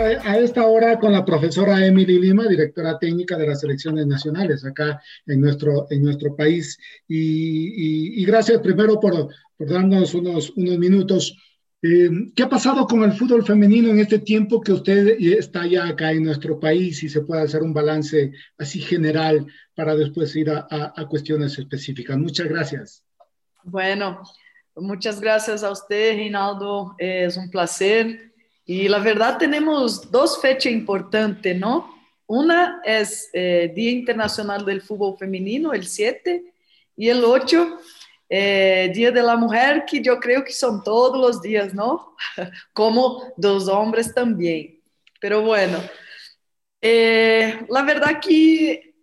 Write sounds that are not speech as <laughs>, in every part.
a, esta hora con la profesora Emily Lima, directora técnica de las selecciones nacionales acá en nuestro, en nuestro país. Y, gracias primero por, por, darnos unos, unos minutos. Eh, ¿Qué ha pasado con el fútbol femenino en este tiempo que usted está ya acá en nuestro país y se puede hacer un balance así general para después ir a, a cuestiones específicas? Muchas gracias. Bueno, muchas gracias a usted, Rinaldo. Es un placer. Y la verdad tenemos dos fechas importantes, ¿no? Una es eh, Día Internacional del Fútbol Femenino, el 7, y el 8, eh, Día de la Mujer, que yo creo que son todos los días, ¿no? <laughs> Como dos hombres también. Pero bueno, eh, la verdad que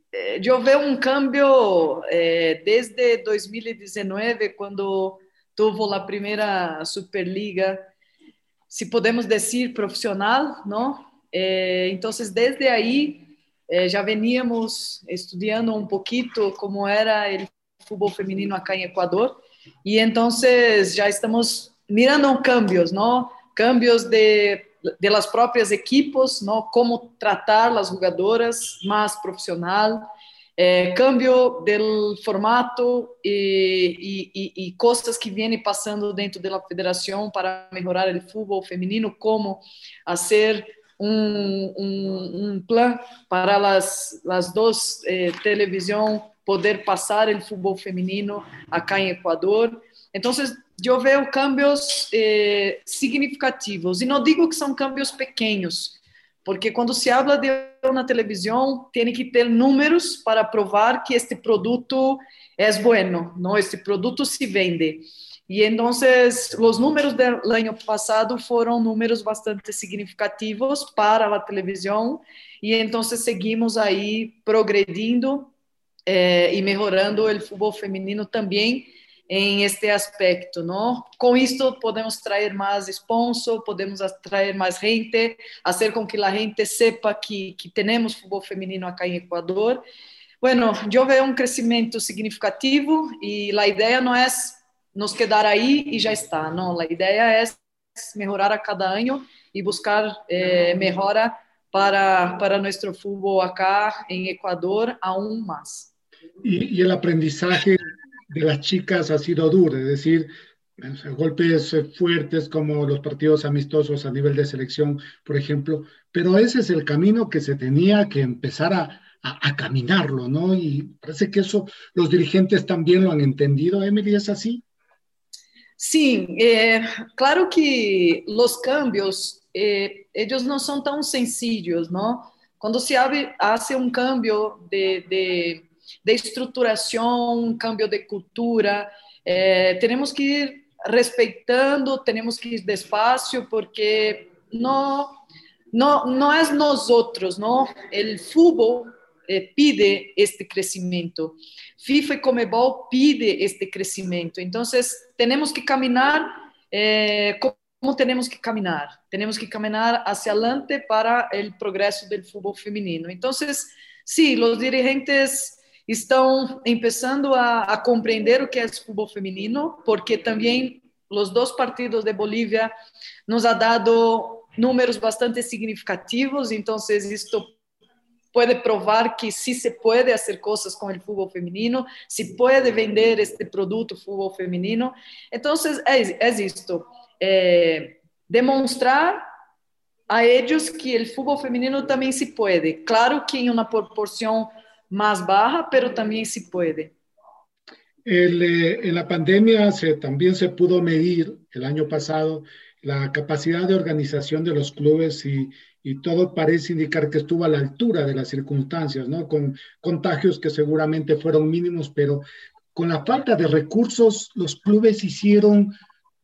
yo veo un cambio desde 2019, cuando tuvo la primera Superliga si podemos decir, profissional, não? Eh, então, desde aí, eh, já veníamos estudando um pouquinho como era o futebol feminino acá em Equador, e então já estamos mirando cambios, não? Cambios de de próprias equipos, não? Como tratar as jogadoras mais profissional, é, cambio do formato e, e, e, costas que vêm passando dentro da federação para melhorar o futebol feminino, como fazer um, um, um plano para as, as duas eh, televisão poder passar o futebol feminino acá em Equador. Então, eu vejo cambios eh, significativos, e não digo que são cambios pequenos, porque quando se habla de uma televisão, tem que ter números para provar que este produto é bueno, não? Este produto se vende. E então, os números do ano passado foram números bastante significativos para a televisão, e então seguimos aí progredindo eh, e melhorando o futebol feminino também em este aspecto, não? Com isto podemos trazer mais sponsor, podemos atrair mais gente, fazer com que a gente sepa que que temos futebol feminino aqui em Equador. Bueno, eu vejo um crescimento significativo e a ideia não é nos quedar aí e já está, não. A ideia é melhorar a cada ano e buscar eh, melhora para para nosso futebol acá em Equador aún mais. E, e o aprendizagem de las chicas ha sido duro, es decir, golpes fuertes como los partidos amistosos a nivel de selección, por ejemplo, pero ese es el camino que se tenía que empezar a, a, caminarlo, ¿no? Y parece que eso los dirigentes también lo han entendido, Emily, ¿es así? Sí, eh, claro que los cambios, eh, ellos no son tan sencillos, ¿no? Cuando se hace un cambio de, de de estruturación, cambio de cultura. Eh, tenemos que ir respetando, tenemos que ir despacio porque no, no, no es nosotros, ¿no? El fútbol eh, pide este crecimiento. FIFA y Comebol pide este crecimiento. Entonces, tenemos que caminar eh, como tenemos que caminar. Tenemos que caminar hacia adelante para el progreso del fútbol femenino. Entonces, sí, los dirigentes estão começando a, a, compreender o que é futebol feminino, porque também os dois partidos de Bolívia nos ha dado números bastante significativos, então isto pode provar que sí se pode fazer coisas com o futebol feminino, se pode vender este produto futebol feminino. Então, é, é isto, é demonstrar a eles que o futebol feminino também se pode. Claro que em uma proporção más baja, pero también sí puede. Eh, en la pandemia también se pudo medir el año pasado la capacidad de organización de los clubes y, y, todo parece indicar que estuvo a la altura de las circunstancias, ¿no? Con contagios que seguramente fueron mínimos, pero con la falta de recursos, los clubes hicieron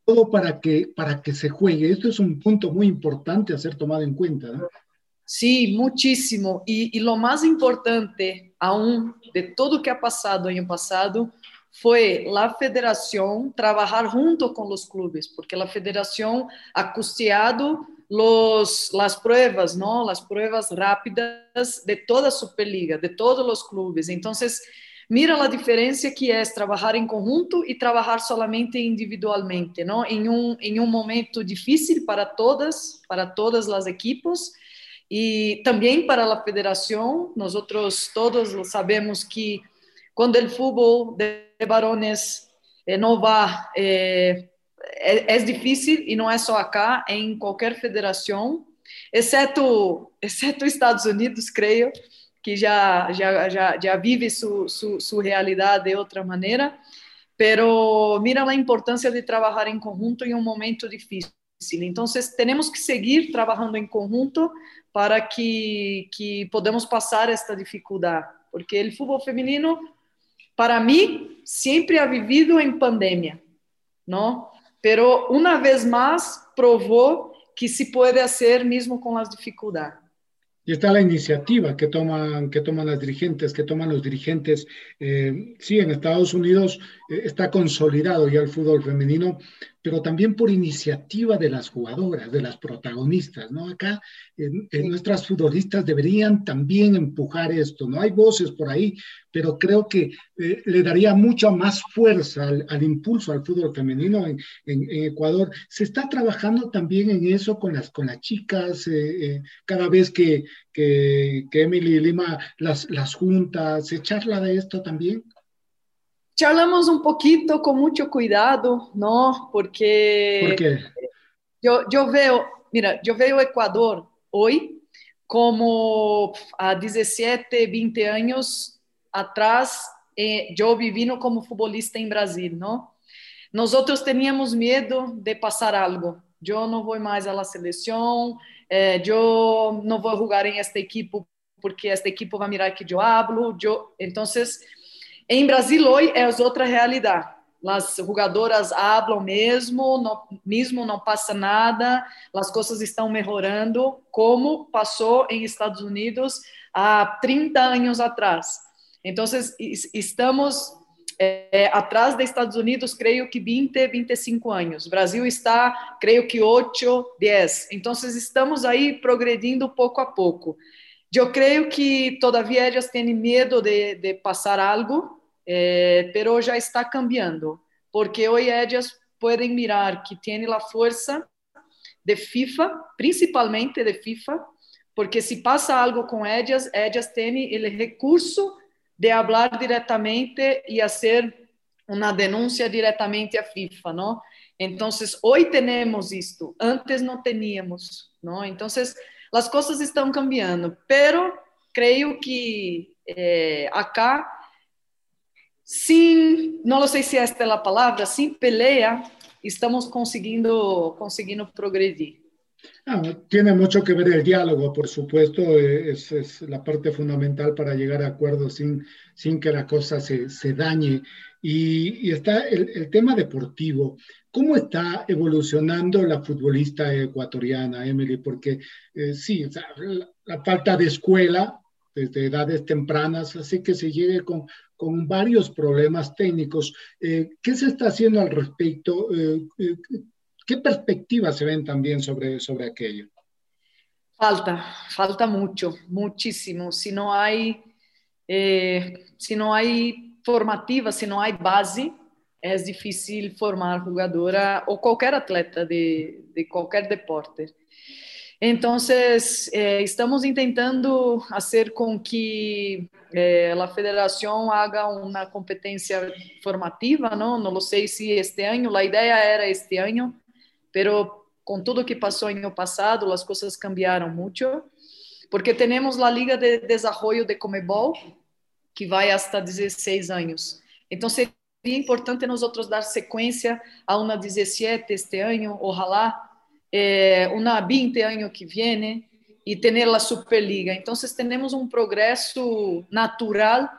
todo para que, para que se juegue. Esto es un punto muy importante a ser tomado en cuenta, ¿no? Sí, muchísimo. Y, y lo más importante aún de todo que ha pasado año pasado foi a federação trabalhar junto com os clubes, porque a federação ha custeado los, las pruebas, ¿no? Las pruebas rápidas de toda Superliga, de todos os clubes. Então, mira a diferença que é trabalhar em conjunto e trabalhar solamente individualmente, ¿no? Em um, em um momento difícil para todas, para todas as equipes e também para a federação. Nós todos sabemos que quando o futebol de varones eh, não vá, eh, é, é, difícil e não é só acá, é em qualquer federação, exceto, <laughs> exceto Estados Unidos, creio, que já já já, já vive sua su, su realidade de outra maneira, pero mira a importância de trabalhar em conjunto em um momento difícil. Então, temos que seguir trabalhando em conjunto para que, que podamos passar esta dificuldade, porque o futebol feminino para mí siempre ha vivido en pandemia, ¿no? Pero una vez más probó que se puede hacer mismo con las dificultades. Y está la iniciativa que toman, que toman las dirigentes, que toman los dirigentes. Eh, sí, en Estados Unidos eh, está consolidado ya el fútbol femenino, pero también por iniciativa de las jugadoras, de las protagonistas, ¿no? Acá nuestras futbolistas deberían también empujar esto, ¿no? Hay voces por ahí, pero creo que eh, le daría mucha más fuerza al, impulso al fútbol femenino en, Ecuador. Se está trabajando también en eso con las, con las chicas, eh, eh, cada vez que, que, que Emily Lima las, las junta, ¿se charla de esto también? Charlamos um pouquinho com muito cuidado, não? Porque ¿Por quê? eu, eu vejo, mira, eu vejo o Equador hoje como há 17, 20 anos atrás, eh, eu vivindo como futebolista em Brasil, não? Nós outros tínhamos medo de passar algo. Eu não vou mais à seleção, eh, eu não vou jogar em esta equipe porque esta equipe vai mirar que eu hablo. Eu... Então, em Brasil hoje é outra realidade. As jogadoras hablam mesmo, não, mesmo não passa nada, as coisas estão melhorando, como passou em Estados Unidos há 30 anos atrás. Então, estamos é, atrás dos Estados Unidos, creio que 20, 25 anos. O Brasil está, creio que 8, 10. Então, estamos aí progredindo pouco a pouco. Eu creio que, todavia, elas têm medo de, de passar algo, eh, pero ya está cambiando, porque hoy ellas pueden mirar que tiene la fuerza de FIFA, principalmente de FIFA, porque si pasa algo con ellas, ellas tienen el recurso de hablar directamente y hacer una denuncia directamente a FIFA, ¿no? Entonces, hoy tenemos esto, antes no teníamos, ¿no? Entonces, las cosas están cambiando, pero creo que eh, acá Sim, não sei se esta é a palavra, sem pelea, estamos conseguindo, conseguindo progredir. Ah, tiene mucho que ver el diálogo, por supuesto, eh, es, es, la parte fundamental para llegar a acuerdos sin, sin que la cosa se, se dañe. Y, está el, tema deportivo. ¿Cómo está evolucionando la futbolista ecuatoriana, Emily? Porque eh, sí, o sea, la, la, falta de escuela desde edades tempranas, así que se llegue con, con varios problemas técnicos. Eh, ¿Qué se está haciendo al respecto? Eh, eh, ¿Qué perspectivas se ven también sobre, sobre aquello? Falta, falta mucho, muchísimo. Si no hay, eh, si no hay formativa, si no hay base, es difícil formar jugadora o cualquier atleta de, de cualquier deporte. Então, eh, estamos tentando fazer com que eh, a federação haga uma competência formativa, não? Não sei se este ano, a ideia era este ano, pero com tudo que passou no passado, as coisas cambiaram muito, porque temos a Liga de Desenvolvimento de Comebol, que vai hasta 16 anos. Então, seria importante nós outros dar sequência a uma 17 este ano, ojalá, eh, una 20 años que viene y tener la Superliga. Entonces tenemos un progreso natural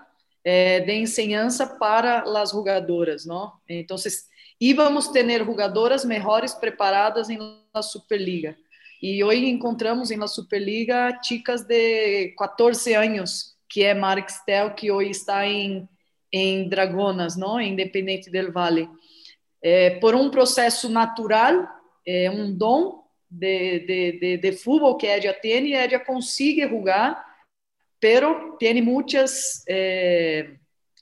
eh, de enseñanza para las jugadoras, ¿no? Entonces íbamos ter jogadoras melhores preparadas em la Superliga. E hoje encontramos la Superliga chicas de 14 anos, que é Marixtel, que hoje está em, em Dragonas, não? Independente del Vale. É, por um processo natural, é um dom de, de, de, de futebol que Edia tem, e Edia consegue jogar, pero tem muitas é,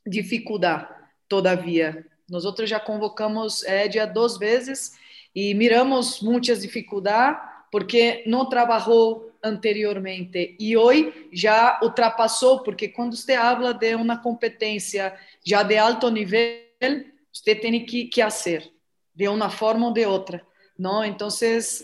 dificuldades, todavia. Nós outros já convocamos Edia duas vezes e miramos muitas dificuldades porque não trabalhou anteriormente e hoje já ultrapassou porque quando você habla de uma competência já de alto nível você tem que, que fazer de uma forma ou de outra não então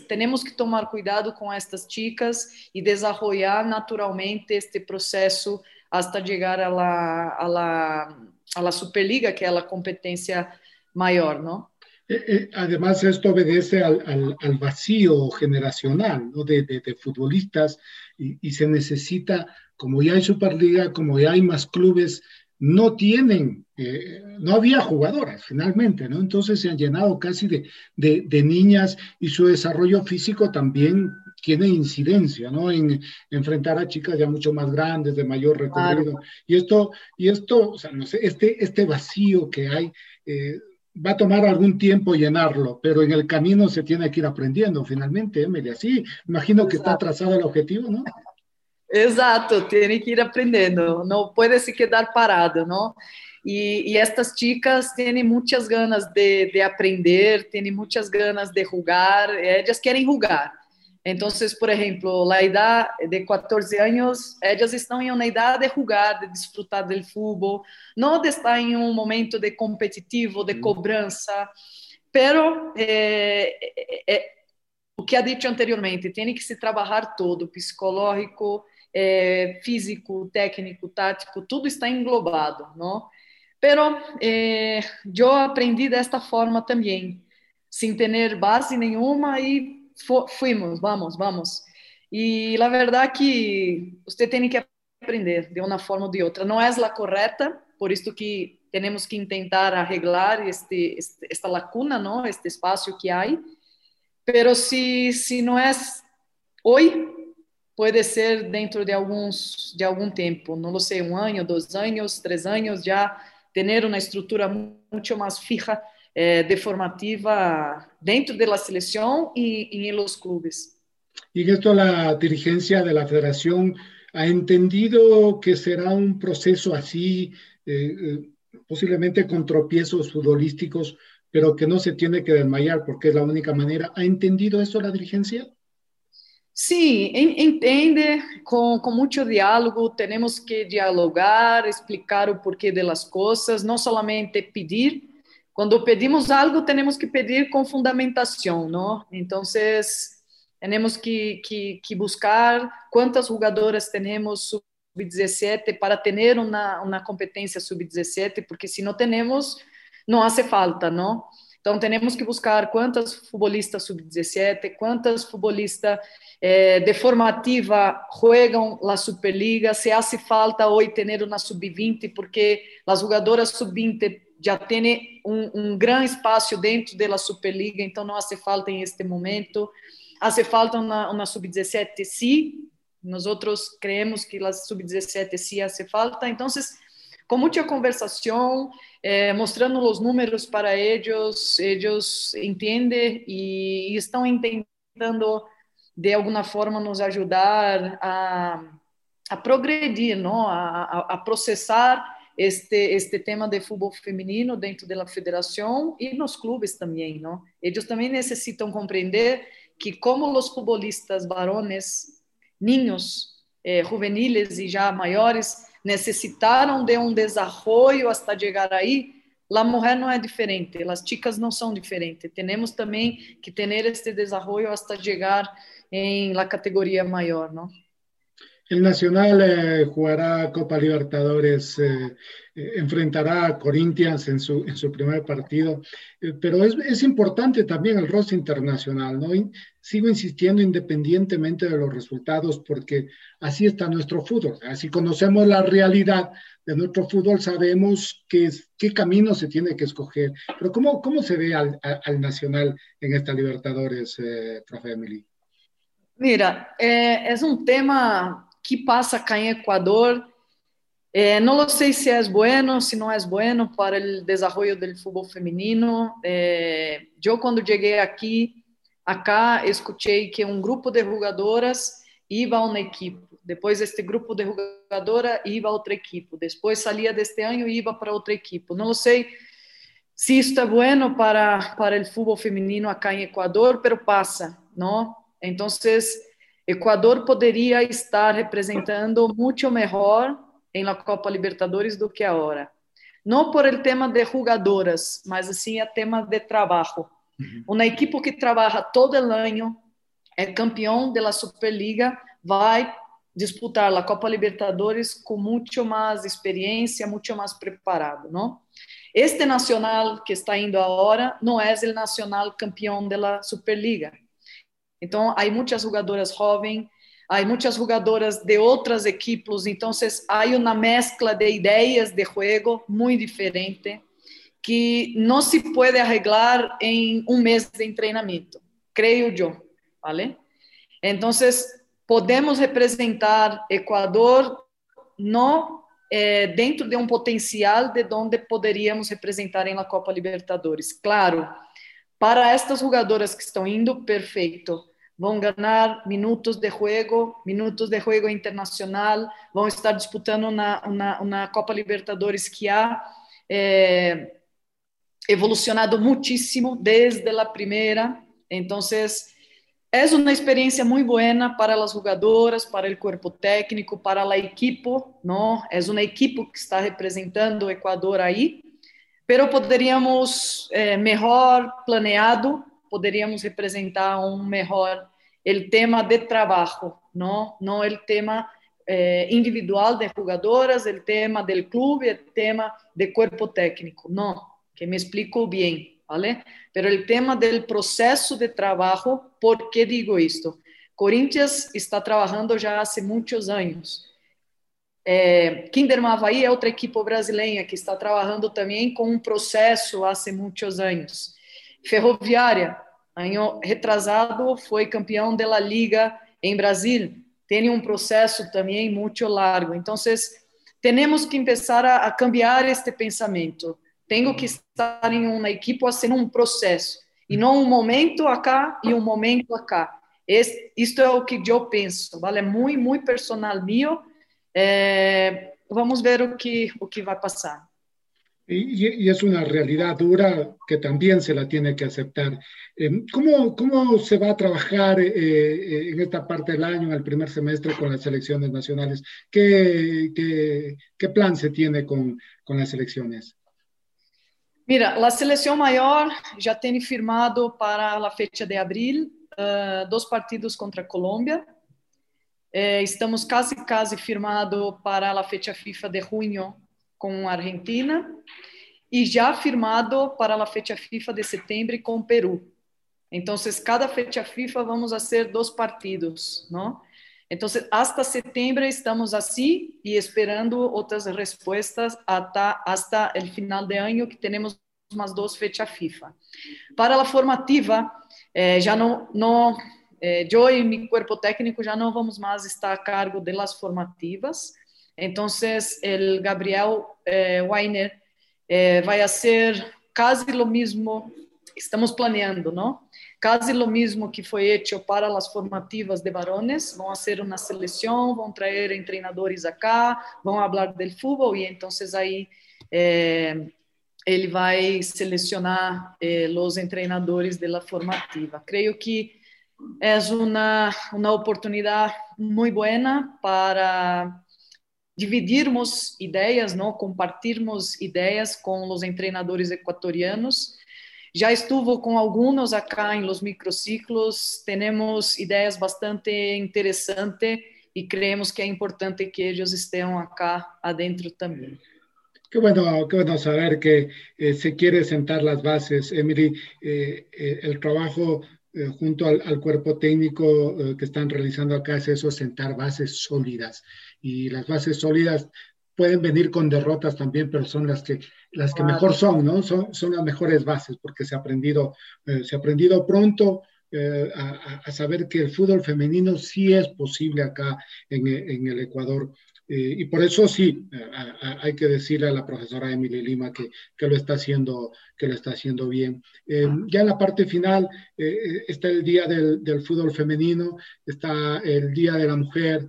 temos que tomar cuidado com estas chicas e desenvolver naturalmente este processo até chegar a la, a la a la Superliga, que es la competencia mayor, ¿no? Eh, eh, además, esto obedece al, al, al vacío generacional ¿no? de, de, de futbolistas y, y, se necesita, como ya hay Superliga, como ya hay más clubes, no tienen, eh, no había jugadoras finalmente, ¿no? Entonces se han llenado casi de, de, de niñas y su desarrollo físico también tiene incidencia, ¿no? En enfrentar a chicas ya mucho más grandes, de mayor recorrido. Claro. Y esto, y esto, o sea, no sé, este, este vacío que hay, eh, va a tomar algún tiempo llenarlo, pero en el camino se tiene que ir aprendiendo finalmente, Emily. Así, imagino que Exacto. está trazado el objetivo, ¿no? Exato, tiene que ir aprendendo, não pode se quedar parado, não? E, e, estas chicas têm muitas ganas de, de aprender, têm muitas ganas de jogar, elas querem jogar. Então, por exemplo, a idade de 14 anos, elas estão em uma idade de jogar, de desfrutar do futebol, não de estar em um momento de competitivo, de cobrança, pero é, é, o que ha dito anteriormente, tem que se trabalhar todo, psicológico, é, físico, técnico, tático, tudo está englobado, não? Pero eu aprendi desta forma também, sem ter base nenhuma e fuimos, vamos, vamos. E a verdade é que você tem que aprender de uma forma ou de outra. Não é a correta, por isso que temos que tentar arreglar este, este, esta lacuna, não? este espaço que há. Pero se se não é hoje, pode ser dentro de alguns de algum tempo, não sei, um ano, dois anos, três anos, já ter uma estrutura muito mais fija eh, de formativa dentro de la selección y, en los clubes. Y esto la dirigencia de la federación ha entendido que será un proceso así, eh, eh, posiblemente con tropiezos futbolísticos, pero que no se tiene que desmayar porque es la única manera. ¿Ha entendido esto la dirigencia? Sí, entende con, con, mucho diálogo, tenemos que dialogar, explicar o porquê de las cosas, no solamente pedir, quando pedimos algo, temos que pedir com fundamentação, não? Então, temos que, que, que buscar quantas jogadoras temos sub-17 para ter uma, uma competência sub-17, porque se não temos, não hace falta, não? Então, temos que buscar quantas futbolistas sub-17, quantas futbolistas eh, de formativa jogam a Superliga, se hace falta hoje ter uma sub-20, porque as jogadoras sub-20 já tem um, um grande espaço dentro da Superliga, então não hace falta em este momento. Hace falta uma sub-17, sim. Nós creemos que a sub-17 sim hace falta. Então, com muita conversação, eh, mostrando os números para eles, eles entendem e, estão tentando de alguma forma nos ajudar a, a progredir, não? A, a, a processar este, este tema de futebol feminino dentro da federação e nos clubes também, não? Eles também necessitam compreender que como os futbolistas varones, niños, eh, juveniles e já maiores, necessitaram de um desenvolvimento até chegar aí, a mulher não é diferente, as chicas não são diferentes. Temos também que ter este desenvolvimento até chegar em la categoria maior, não? El Nacional eh, jugará Copa Libertadores, eh, eh, enfrentará a Corinthians en su, en su primer partido, pero es, es, importante también el rostro internacional, ¿no? Sigo insistiendo independientemente de los resultados, porque así está nuestro fútbol, así conocemos la realidad de nuestro fútbol, sabemos qué, qué camino se tiene que escoger, pero ¿cómo, cómo se ve al, al Nacional en esta Libertadores, profe Emily? Mira, é um tema que passa cá em Equador. Eh, não sei se é bueno, se não é bueno para o desenvolvimento do futebol feminino. Eh, eu, quando cheguei aqui, acá, escutei que um grupo de jogadoras ia a uma equipe. Depois, este grupo de jogadoras ia a outra equipe. Depois, saía deste ano e ia para outra equipe. Não sei se isto é bueno para, para o futebol feminino acá em Equador, pero passa, não? Então, Equador poderia estar representando muito melhor em la Copa Libertadores do que agora. Não por el tema de jogadoras, mas assim é tema de trabalho. Uhum. Uma equipe que trabalha todo o ano, é campeão da Superliga, vai disputar a Copa Libertadores com muito mais experiência, muito mais preparado, não? Este nacional que está indo agora não é o nacional campeão da Superliga. Então, há muitas jogadoras jovens, há muitas jogadoras de outras equipes, então há uma mescla de ideias de jogo muito diferente que não se pode arreglar em um mês de treinamento, creio eu, ¿vale? Então, podemos representar Equador no eh, dentro de um potencial de onde poderíamos representar em la Copa Libertadores. Claro, para estas jogadoras que estão indo, perfeito vão ganhar minutos de jogo, minutos de jogo internacional, vão estar disputando na, na, na Copa Libertadores que ha é, evolucionado muitíssimo desde a primeira. Então, é uma experiência muito boa para as jogadoras, para o corpo técnico, para a equipe, não? É uma equipe que está representando o Equador aí, pero poderíamos é, melhor planeado poderíamos representar um melhor o tema de trabalho, não, não o tema eh, individual de jogadoras, o tema do clube, o tema de corpo técnico, não, que me explico bem, ¿vale? Pero o tema do processo de trabalho, ¿por que digo isto? Corinthians está trabalhando já há muitos anos. É, Kinderman Havaí é outra equipe brasileira que está trabalhando também com um processo há muitos anos. Ferroviária ano retrasado foi campeão da Liga em Brasil. Tem um processo também muito largo. Então, temos que começar a, a cambiar este pensamento. Tenho que estar em uma equipe sendo um processo e não um momento acá e um momento acá. Isto é o que eu penso, vale? É muito, muito personal meu. É, vamos ver o que o que vai passar. Y, es una realidad dura que también se la tiene que aceptar. Eh, ¿Cómo, cómo se va a trabajar eh, eh, en esta parte del año, en el primer semestre, con las selecciones nacionales? ¿Qué, qué, qué plan se tiene con, con, las selecciones? Mira, la selección mayor ya tiene firmado para la fecha de abril uh, dos partidos contra Colombia. Eh, estamos casi, casi firmado para la fecha FIFA de junio com a Argentina e já firmado para a fecha FIFA de setembro com o Peru. Então, cada fecha FIFA vamos a ser dois partidos, não? Então, hasta setembro estamos assim e esperando outras respostas até hasta o final de ano que temos mais duas fechas FIFA. Para a formativa, eh, já não, não eh, eu e meu corpo técnico já não vamos mais estar a cargo das formativas, Entonces, el Gabriel eh, Weiner eh, vai a ser quase lo mismo, estamos planeando, ¿no? Casi lo mismo que foi hecho para as formativas de varones, vão ser uma seleção, vão trazer treinadores acá, vão falar do futebol e então aí eh, ele vai selecionar eh, os treinadores da formativa. Creio que é uma uma oportunidade muito boa para dividirmos ideias, não compartirmos ideias com os treinadores equatorianos. Já estuvo com alguns acá em los microciclos, temos ideias bastante interessantes e creemos que é importante que eles estejam acá adentro também. Qué bueno, qué bueno saber que eh, se quiere sentar las bases, Emily. Eh, eh, el trabajo eh, junto al, al, cuerpo técnico eh, que están realizando acá es eso, sentar bases sólidas. Y las bases sólidas pueden venir con derrotas también, pero son las que, las que mejor son, ¿no? Son, son las mejores bases porque se ha aprendido, eh, se ha aprendido pronto. A, a, saber que el fútbol femenino sí es posible acá en, en el Ecuador. Eh, y por eso sí, a, a, hay que decirle a la profesora Emily Lima que, que, lo, está haciendo, que lo está haciendo bien. Eh, ya en la parte final eh, está el Día del, del, Fútbol Femenino, está el Día de la Mujer.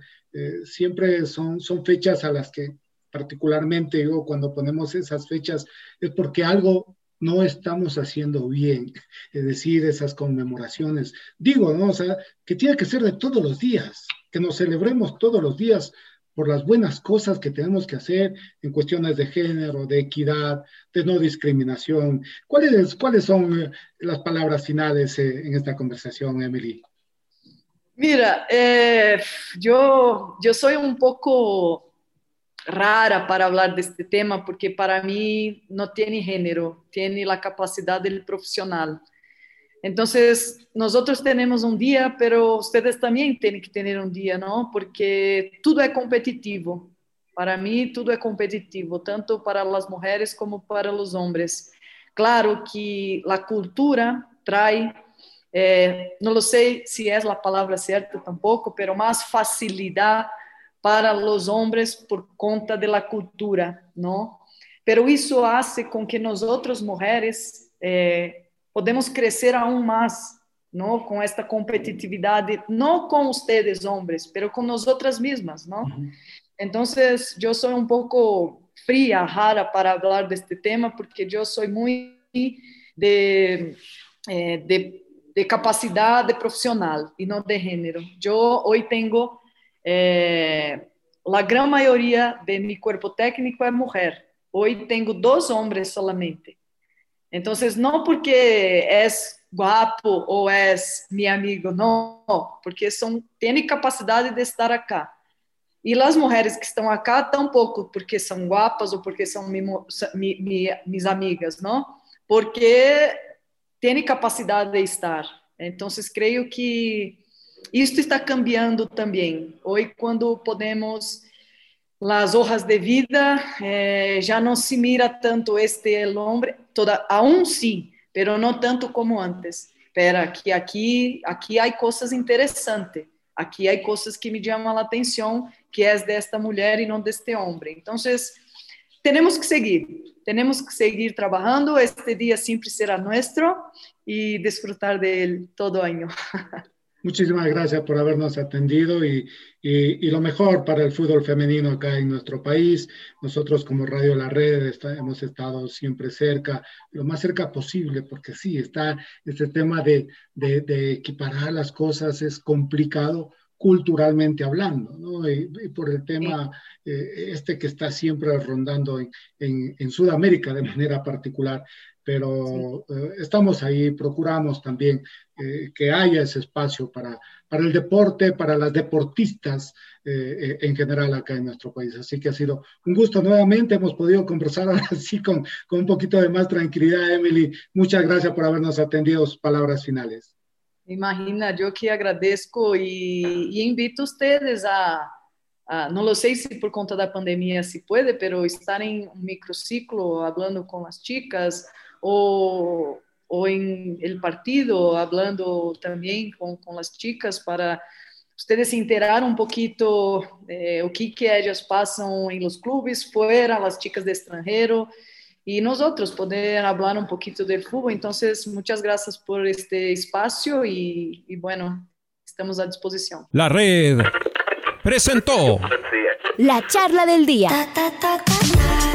siempre son, son fechas a las que particularmente yo cuando ponemos esas fechas es porque algo no estamos haciendo bien, <laughs> es decir, esas conmemoraciones. Digo, ¿no? O sea, que tiene que ser de todos los días, que nos celebremos todos los días por las buenas cosas que tenemos que hacer en cuestiones de género, de equidad, de no discriminación. ¿Cuáles, cuáles son eh, las palabras finales eh, en esta conversación, Emily? Mira, eh, yo, yo soy un poco rara para hablar de este tema porque para mí no tiene género, tiene la capacidad del profesional. Entonces, nosotros tenemos un día, pero ustedes también tienen que tener un día, ¿no? Porque todo es competitivo. Para mí, todo es competitivo, tanto para las mujeres como para los hombres. Claro que la cultura trae, eh, no lo sé si es la palabra cierta tampoco, pero más facilidad para los hombres por conta de la cultura, ¿no? Pero eso hace con que nosotros, mujeres, eh, podemos crescer aún mais, não com esta competitividade, não com vocês homens, mas com nós outras mesmas, não? Uhum. Então, eu sou um pouco fria, rara para falar deste tema, porque eu sou muito de, de, de capacidade profissional e não de gênero. Eu hoje tenho eh, a grande maioria de meu corpo técnico é mulher. Hoje tenho dois homens solamente. Então, não porque és guapo ou és meu amigo, não, porque são têm capacidade de estar acá. E as mulheres que estão acá, tampouco porque são guapas ou porque são mi, mi, minhas amigas, não? Porque têm capacidade de estar. Então, creio que isto está cambiando também. Hoje, quando podemos las hojas de vida, eh, ya no se mira tanto este hombre, toda, aún sí, pero no tanto como antes. Espera, que aqui, aqui há coisas interessantes, aqui há coisas que me chamam a atenção, que é desta mulher e não deste homem. Então, temos que seguir, temos que seguir trabalhando, este dia sempre será nosso e desfrutar dele todo ano. <laughs> Muchísimas gracias por habernos atendido y, y, y, lo mejor para el fútbol femenino acá en nuestro país. Nosotros como Radio La Red está, hemos estado siempre cerca, lo más cerca posible, porque sí, está este tema de, de, de equiparar las cosas es complicado culturalmente hablando, ¿no? Y, y por el tema eh, este que está siempre rondando en, en, en Sudamérica de manera particular pero sí. eh, estamos ahí, procuramos también eh, que haya ese espacio para, para el deporte, para las deportistas eh, eh en general acá en nuestro país. Así que ha sido un gusto nuevamente, hemos podido conversar <laughs> así con, con un poquito de más tranquilidad, Emily. Muchas gracias por habernos atendido sus palabras finales. Imagina, yo que agradezco y, y invito a ustedes a, Uh, não sei se por conta da pandemia se pode, pero estar em um microciclo, falando com as chicas, o, o en el partido, hablando también con, con las chicas para ustedes se enterar un poquito eh, o que, que ellas pasan en los clubes, fuera, las chicas de extranjero, y nosotros poder hablar un poquito del fútbol. Entonces, muchas gracias por este espacio y, y bueno, estamos a disposición. La red presentó la charla del día.